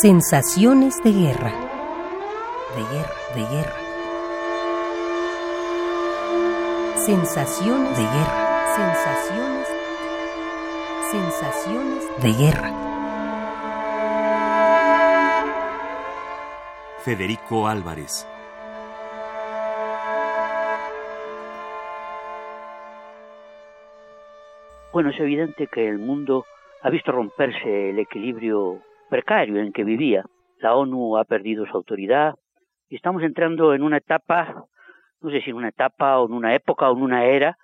Sensaciones de guerra. De guerra, de guerra. Sensaciones de guerra. Sensaciones. Sensaciones de guerra. Federico Álvarez. Bueno, es evidente que el mundo ha visto romperse el equilibrio precario en que vivía. La ONU ha perdido su autoridad y estamos entrando en una etapa, no sé si en una etapa o en una época o en una era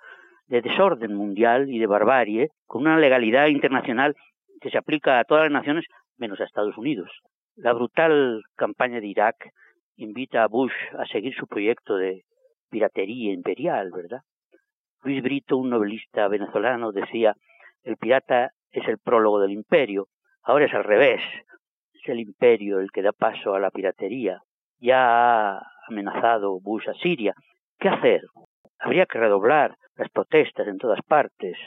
de desorden mundial y de barbarie, con una legalidad internacional que se aplica a todas las naciones menos a Estados Unidos. La brutal campaña de Irak invita a Bush a seguir su proyecto de piratería imperial, ¿verdad? Luis Brito, un novelista venezolano, decía, el pirata es el prólogo del imperio, ahora es al revés, es el imperio el que da paso a la piratería. Ya ha amenazado Bush a Siria. ¿Qué hacer? Habría que redoblar las protestas en todas partes.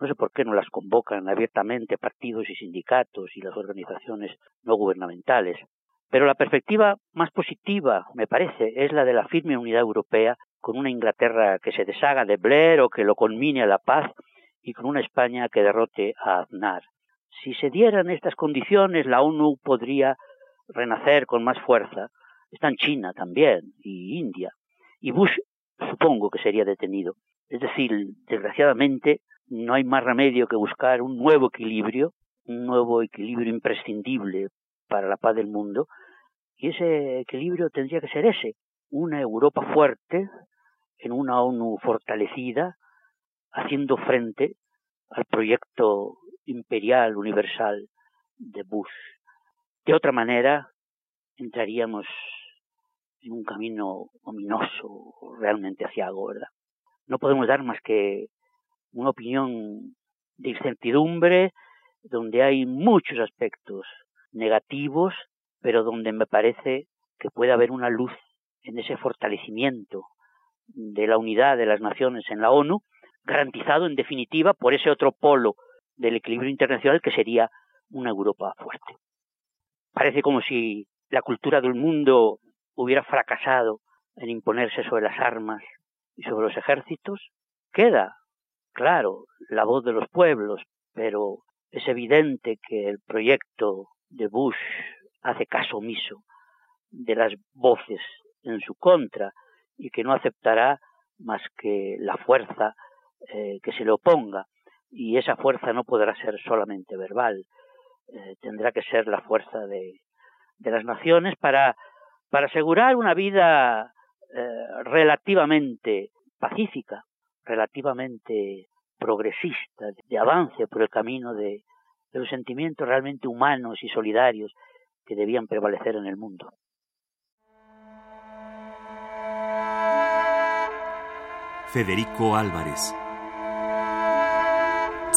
No sé por qué no las convocan abiertamente partidos y sindicatos y las organizaciones no gubernamentales. Pero la perspectiva más positiva, me parece, es la de la firme unidad europea con una Inglaterra que se deshaga de Blair o que lo conmine a la paz y con una España que derrote a Aznar. Si se dieran estas condiciones, la ONU podría renacer con más fuerza. Están China también y India. Y Bush supongo que sería detenido. Es decir, desgraciadamente, no hay más remedio que buscar un nuevo equilibrio, un nuevo equilibrio imprescindible para la paz del mundo. Y ese equilibrio tendría que ser ese, una Europa fuerte, en una ONU fortalecida, haciendo frente al proyecto imperial universal de Bush. De otra manera, entraríamos en un camino ominoso, realmente algo, ¿verdad? No podemos dar más que una opinión de incertidumbre, donde hay muchos aspectos negativos, pero donde me parece que puede haber una luz en ese fortalecimiento de la unidad de las naciones en la ONU, garantizado en definitiva por ese otro polo del equilibrio internacional que sería una Europa fuerte. Parece como si la cultura del mundo hubiera fracasado en imponerse sobre las armas y sobre los ejércitos. Queda, claro, la voz de los pueblos, pero es evidente que el proyecto de Bush hace caso omiso de las voces en su contra y que no aceptará más que la fuerza eh, que se le oponga y esa fuerza no podrá ser solamente verbal, eh, tendrá que ser la fuerza de, de las naciones para, para asegurar una vida eh, relativamente pacífica, relativamente progresista, de avance por el camino de, de los sentimientos realmente humanos y solidarios que debían prevalecer en el mundo. Federico Álvarez